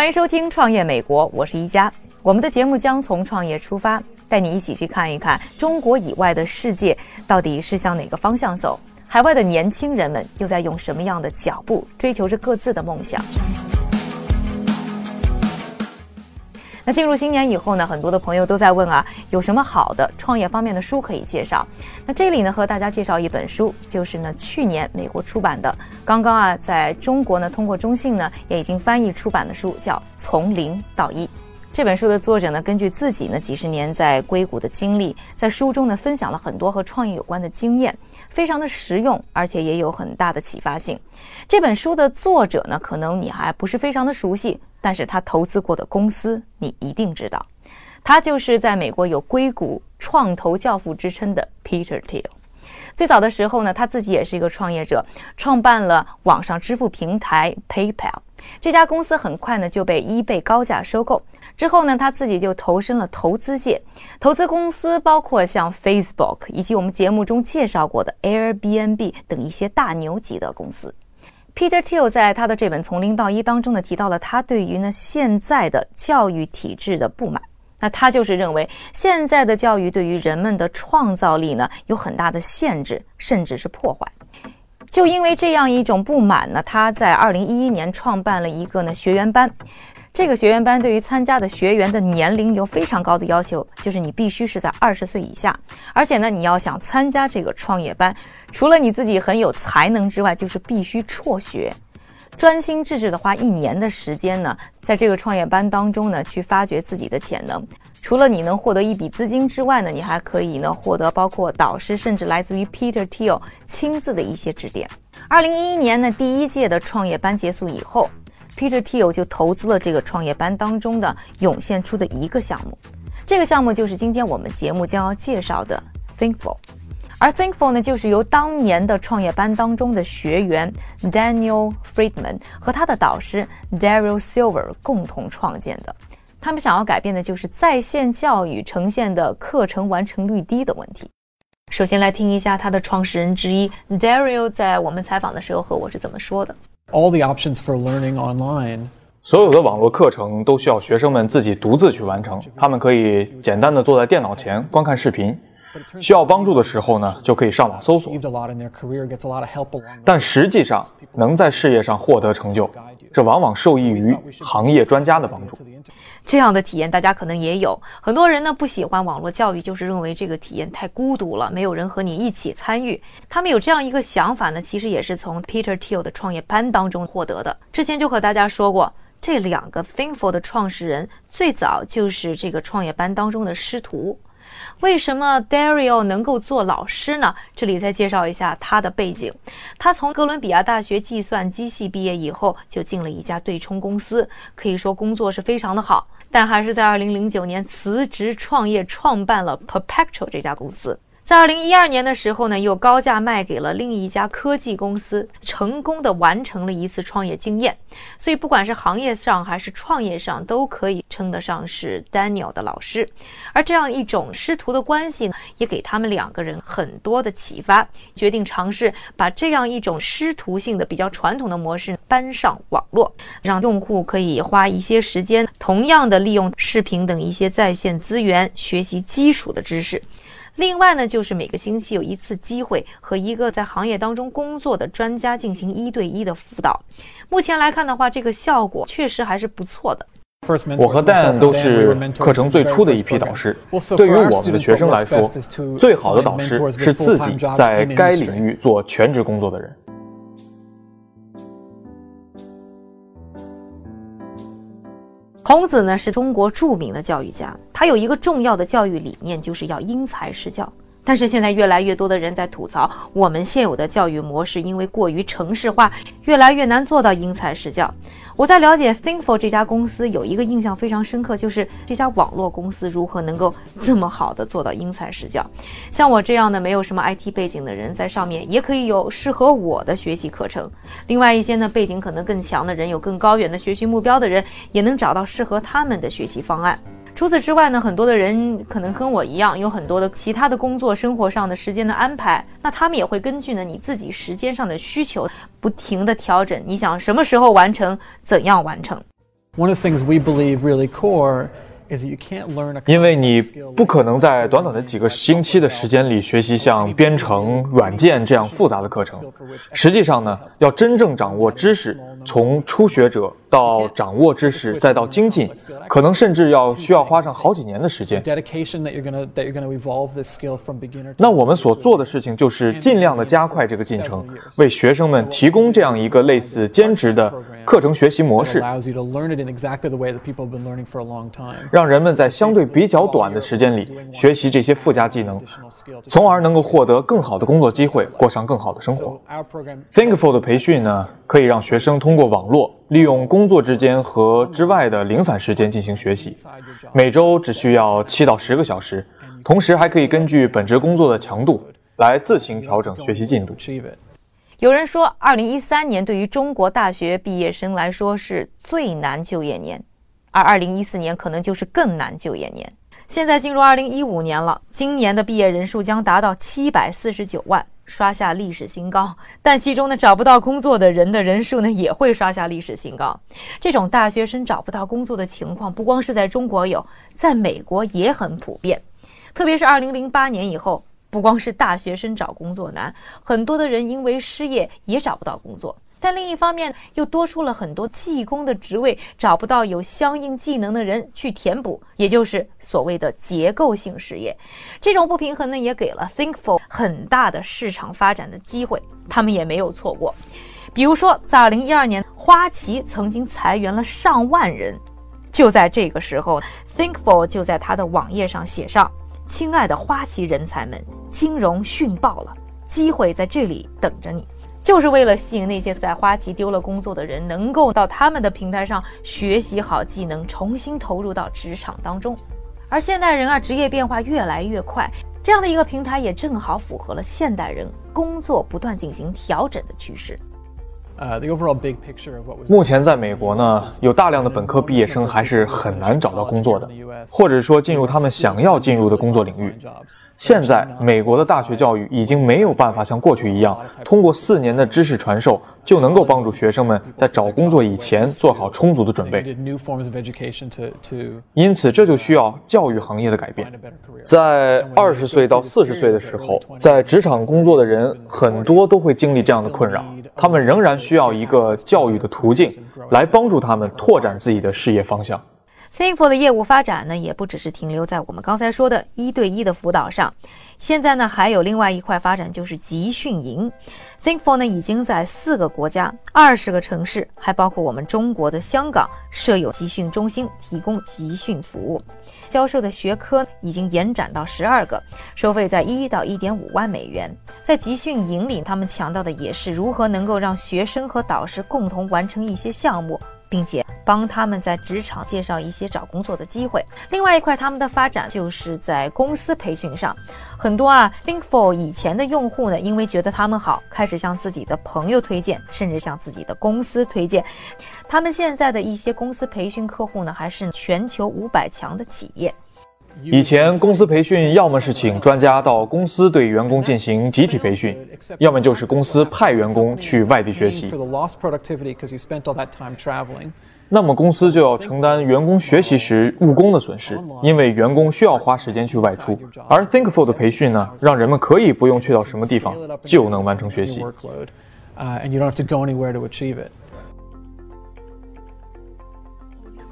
欢迎收听《创业美国》，我是一加。我们的节目将从创业出发，带你一起去看一看中国以外的世界到底是向哪个方向走，海外的年轻人们又在用什么样的脚步追求着各自的梦想。那进入新年以后呢，很多的朋友都在问啊，有什么好的创业方面的书可以介绍？那这里呢，和大家介绍一本书，就是呢去年美国出版的，刚刚啊在中国呢通过中信呢也已经翻译出版的书，叫《从零到一》。这本书的作者呢，根据自己呢几十年在硅谷的经历，在书中呢分享了很多和创业有关的经验，非常的实用，而且也有很大的启发性。这本书的作者呢，可能你还不是非常的熟悉，但是他投资过的公司你一定知道，他就是在美国有硅谷创投教父之称的 Peter Thiel。最早的时候呢，他自己也是一个创业者，创办了网上支付平台 PayPal。这家公司很快呢就被 eBay 高价收购。之后呢，他自己就投身了投资界，投资公司包括像 Facebook 以及我们节目中介绍过的 Airbnb 等一些大牛级的公司。Peter Thiel 在他的这本《从零到一》当中呢，提到了他对于呢现在的教育体制的不满。那他就是认为现在的教育对于人们的创造力呢有很大的限制，甚至是破坏。就因为这样一种不满呢，他在二零一一年创办了一个呢学员班。这个学员班对于参加的学员的年龄有非常高的要求，就是你必须是在二十岁以下，而且呢，你要想参加这个创业班，除了你自己很有才能之外，就是必须辍学，专心致志的花一年的时间呢，在这个创业班当中呢，去发掘自己的潜能。除了你能获得一笔资金之外呢，你还可以呢获得包括导师，甚至来自于 Peter Thiel 亲自的一些指点。二零一一年呢，第一届的创业班结束以后。Peter Thiel 就投资了这个创业班当中的涌现出的一个项目，这个项目就是今天我们节目将要介绍的 Thinkful。而 Thinkful 呢，就是由当年的创业班当中的学员 Daniel Friedman 和他的导师 Daryl Silver 共同创建的。他们想要改变的就是在线教育呈现的课程完成率低的问题。首先来听一下他的创始人之一 Daryl 在我们采访的时候和我是怎么说的。all the options for learning online 所有的网络课程都需要学生们自己独自去完成。他们可以简单的坐在电脑前观看视频，需要帮助的时候呢，就可以上网搜索。但实际上，能在事业上获得成就，这往往受益于行业专家的帮助。这样的体验大家可能也有，很多人呢不喜欢网络教育，就是认为这个体验太孤独了，没有人和你一起参与。他们有这样一个想法呢，其实也是从 Peter Thiel 的创业班当中获得的。之前就和大家说过，这两个 Thinkful 的创始人最早就是这个创业班当中的师徒。为什么 Dario 能够做老师呢？这里再介绍一下他的背景。他从哥伦比亚大学计算机系毕业以后，就进了一家对冲公司，可以说工作是非常的好。但还是在2009年辞职创业，创办了 Perpetual 这家公司。在2012年的时候呢，又高价卖给了另一家科技公司，成功的完成了一次创业经验。所以不管是行业上还是创业上，都可以称得上是 Daniel 的老师。而这样一种师徒的关系呢，也给他们两个人很多的启发，决定尝试把这样一种师徒性的比较传统的模式搬上网络，让用户可以花一些时间，同样的利用视频等一些在线资源学习基础的知识。另外呢，就是每个星期有一次机会和一个在行业当中工作的专家进行一对一的辅导。目前来看的话，这个效果确实还是不错的。我和 Dan 都是课程最初的一批导师，对于我们的学生来说，最好的导师是自己在该领域做全职工作的人。孔子呢是中国著名的教育家，他有一个重要的教育理念，就是要因材施教。但是现在越来越多的人在吐槽，我们现有的教育模式因为过于城市化，越来越难做到因材施教。我在了解 Thinkful 这家公司有一个印象非常深刻，就是这家网络公司如何能够这么好的做到因材施教。像我这样的没有什么 IT 背景的人，在上面也可以有适合我的学习课程。另外一些呢，背景可能更强的人，有更高远的学习目标的人，也能找到适合他们的学习方案。除此之外呢，很多的人可能跟我一样，有很多的其他的工作、生活上的时间的安排，那他们也会根据呢你自己时间上的需求，不停的调整。你想什么时候完成，怎样完成？One of the things we believe really core is that you can't learn a 因为你不可能在短短的几个星期的时间里学习像编程、软件这样复杂的课程。实际上呢，要真正掌握知识，从初学者。到掌握知识，再到精进，可能甚至要需要花上好几年的时间。那我们所做的事情就是尽量的加快这个进程，为学生们提供这样一个类似兼职的课程学习模式，让人们在相对比较短的时间里学习这些附加技能，从而能够获得更好的工作机会，过上更好的生活。Thinkful 的培训呢，可以让学生通过网络。利用工作之间和之外的零散时间进行学习，每周只需要七到十个小时，同时还可以根据本职工作的强度来自行调整学习进度。有人说，二零一三年对于中国大学毕业生来说是最难就业年，而二零一四年可能就是更难就业年。现在进入二零一五年了，今年的毕业人数将达到七百四十九万。刷下历史新高，但其中呢找不到工作的人的人数呢也会刷下历史新高。这种大学生找不到工作的情况，不光是在中国有，在美国也很普遍。特别是二零零八年以后，不光是大学生找工作难，很多的人因为失业也找不到工作。但另一方面，又多出了很多技工的职位，找不到有相应技能的人去填补，也就是所谓的结构性失业。这种不平衡呢，也给了 Thinkful 很大的市场发展的机会，他们也没有错过。比如说，在2012年，花旗曾经裁员了上万人，就在这个时候，Thinkful 就在他的网页上写上：“亲爱的花旗人才们，金融逊爆了，机会在这里等着你。”就是为了吸引那些在花旗丢了工作的人，能够到他们的平台上学习好技能，重新投入到职场当中。而现代人啊，职业变化越来越快，这样的一个平台也正好符合了现代人工作不断进行调整的趋势。目前在美国呢，有大量的本科毕业生还是很难找到工作的，或者说进入他们想要进入的工作领域。现在，美国的大学教育已经没有办法像过去一样，通过四年的知识传授就能够帮助学生们在找工作以前做好充足的准备。因此，这就需要教育行业的改变。在二十岁到四十岁的时候，在职场工作的人很多都会经历这样的困扰，他们仍然需要一个教育的途径来帮助他们拓展自己的事业方向。Thinkful 的业务发展呢，也不只是停留在我们刚才说的一对一的辅导上，现在呢，还有另外一块发展，就是集训营。Thinkful 呢，已经在四个国家、二十个城市，还包括我们中国的香港，设有集训中心，提供集训服务。教授的学科已经延展到十二个，收费在一到一点五万美元。在集训营里，他们强调的也是如何能够让学生和导师共同完成一些项目。并且帮他们在职场介绍一些找工作的机会。另外一块，他们的发展就是在公司培训上。很多啊，think for 以前的用户呢，因为觉得他们好，开始向自己的朋友推荐，甚至向自己的公司推荐。他们现在的一些公司培训客户呢，还是全球五百强的企业。以前公司培训要么是请专家到公司对员工进行集体培训，要么就是公司派员工去外地学习。那么公司就要承担员工学习时误工的损失，因为员工需要花时间去外出。而 Thinkful 的培训呢，让人们可以不用去到什么地方就能完成学习。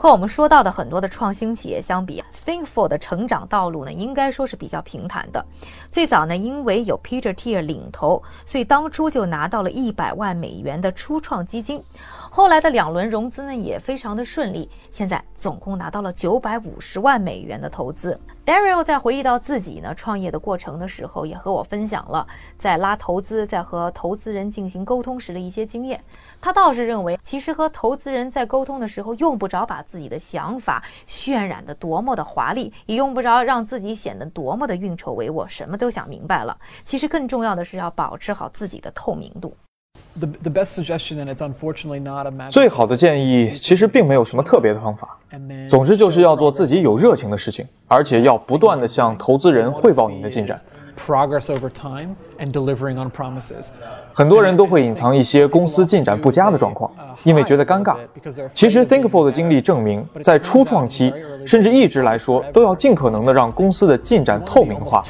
和我们说到的很多的创新企业相比，Thinkful 的成长道路呢，应该说是比较平坦的。最早呢，因为有 Peter Thiel 领头，所以当初就拿到了一百万美元的初创基金。后来的两轮融资呢，也非常的顺利。现在总共拿到了九百五十万美元的投资。Daryl 在回忆到自己呢创业的过程的时候，也和我分享了在拉投资、在和投资人进行沟通时的一些经验。他倒是认为，其实和投资人在沟通的时候，用不着把自己的想法渲染的多么的华丽，也用不着让自己显得多么的运筹帷幄，什么都想明白了。其实更重要的是要保持好自己的透明度。最好的建议其实并没有什么特别的方法，总之就是要做自己有热情的事情，而且要不断的向投资人汇报你的进展。Progress over time and delivering on promises. 很多人都会隐藏一些公司进展不佳的状况，因为觉得尴尬。其实 Thinkful 的经历证明，在初创期，甚至一直来说，都要尽可能的让公司的进展透明化，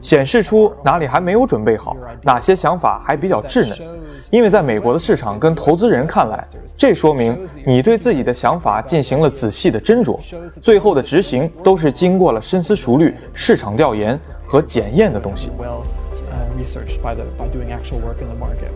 显示出哪里还没有准备好，哪些想法还比较稚嫩。因为在美国的市场跟投资人看来，这说明你对自己的想法进行了仔细的斟酌，最后的执行都是经过了深思熟虑、市场调研和检验的东西。researched by the by doing actual work in the market.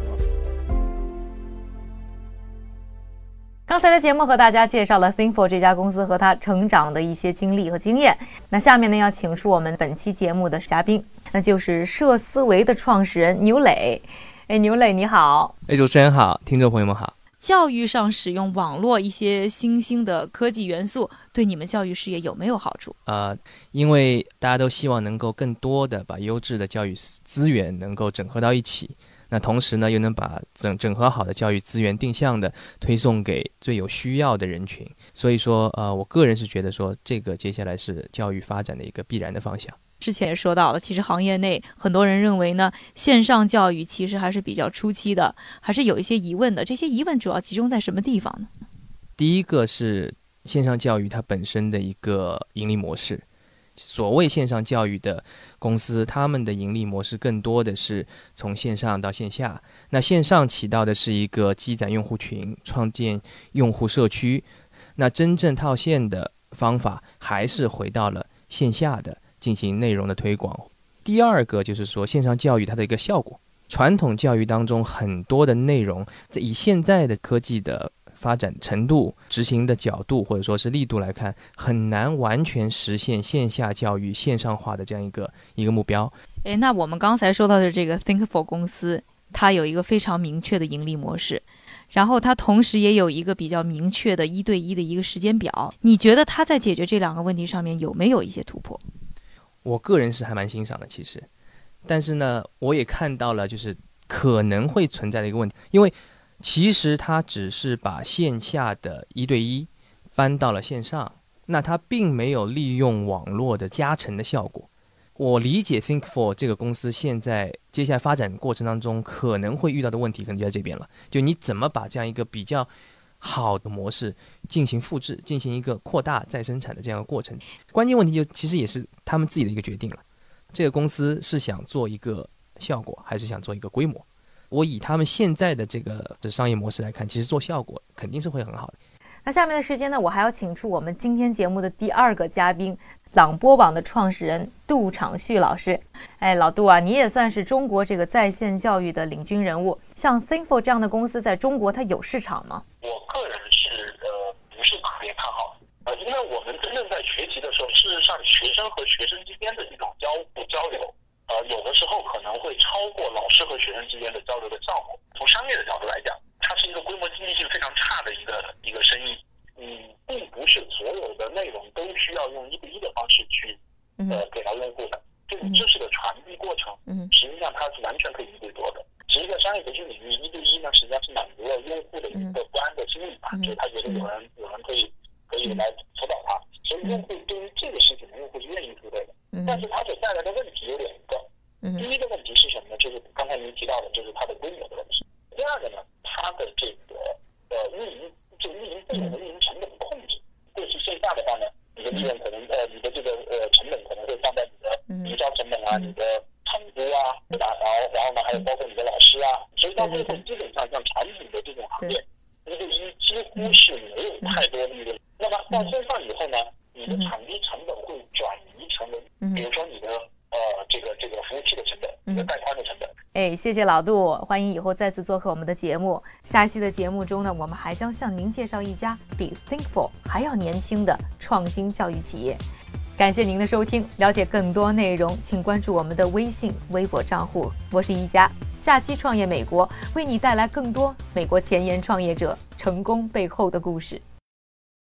刚才的节目和大家介绍了 Thinkful 这家公司和它成长的一些经历和经验。那下面呢，要请出我们本期节目的嘉宾，那就是社思维的创始人牛磊。哎，牛磊你好！哎，主持人好，听众朋友们好。教育上使用网络一些新兴的科技元素，对你们教育事业有没有好处？呃，因为大家都希望能够更多的把优质的教育资源能够整合到一起，那同时呢，又能把整整合好的教育资源定向的推送给最有需要的人群。所以说，呃，我个人是觉得说，这个接下来是教育发展的一个必然的方向。之前也说到了，其实行业内很多人认为呢，线上教育其实还是比较初期的，还是有一些疑问的。这些疑问主要集中在什么地方呢？第一个是线上教育它本身的一个盈利模式。所谓线上教育的公司，他们的盈利模式更多的是从线上到线下。那线上起到的是一个积攒用户群、创建用户社区。那真正套现的方法还是回到了线下的。进行内容的推广。第二个就是说，线上教育它的一个效果。传统教育当中很多的内容，在以现在的科技的发展程度、执行的角度或者说是力度来看，很难完全实现线下教育线上化的这样一个一个目标。诶，那我们刚才说到的这个 Thinkful 公司，它有一个非常明确的盈利模式，然后它同时也有一个比较明确的一对一的一个时间表。你觉得它在解决这两个问题上面有没有一些突破？我个人是还蛮欣赏的，其实，但是呢，我也看到了就是可能会存在的一个问题，因为其实它只是把线下的一对一搬到了线上，那它并没有利用网络的加成的效果。我理解 Thinkful 这个公司现在接下来发展过程当中可能会遇到的问题，可能就在这边了，就你怎么把这样一个比较。好的模式进行复制，进行一个扩大再生产的这样一个过程。关键问题就其实也是他们自己的一个决定了。这个公司是想做一个效果，还是想做一个规模？我以他们现在的这个的商业模式来看，其实做效果肯定是会很好的。那下面的时间呢，我还要请出我们今天节目的第二个嘉宾。朗播网的创始人杜长旭老师，哎，老杜啊，你也算是中国这个在线教育的领军人物。像 Thinkful 这样的公司，在中国它有市场吗？我个人是呃不是特别看好，呃，因为我们真正在学习的时候，事实上学生和学生之间的这种交互交流，呃，有的时候可能会超过老师和学生之间的交流的效果。从商业的角度来讲，它是一个规模经济性非常差的一个一个生意。嗯，并不是所有的内容都需要用一对一的方式去，呃，给到用户的。这种知识的传递过程，实际上它是完全可以一对多的。其实，在商业培训领域，一对一呢，实际上是满足了用户的一个不安的心理吧，就是他觉得有人有人可以可以来辅导他，所以用户对于这个事情，用户是愿意付费的。但是它所带来的问题有两个，第一个问题是什么呢？就是刚才您提到的，就是它的规模的问题。第二个呢，它的这个呃运营。就运营费用的运营成本的控制，过去线下的话呢，你的利润可能呃，你的这个呃成本可能会放在你的营销成本啊，你的场租啊，对吧？然后然后呢，还有包括你的老师啊，所以到最后基本上像产品的这种行业，一对一几乎是没有太多利润。那么到线上以后呢，你的场地成本会转移成为，比如说你的呃这个这个服务器的成本，你的带宽的成本。哎，谢谢老杜，欢迎以后再次做客我们的节目。下期的节目中呢，我们还将向您介绍一家比 Thinkful 还要年轻的创新教育企业。感谢您的收听，了解更多内容，请关注我们的微信、微博账户。我是一加，下期创业美国为你带来更多美国前沿创业者成功背后的故事。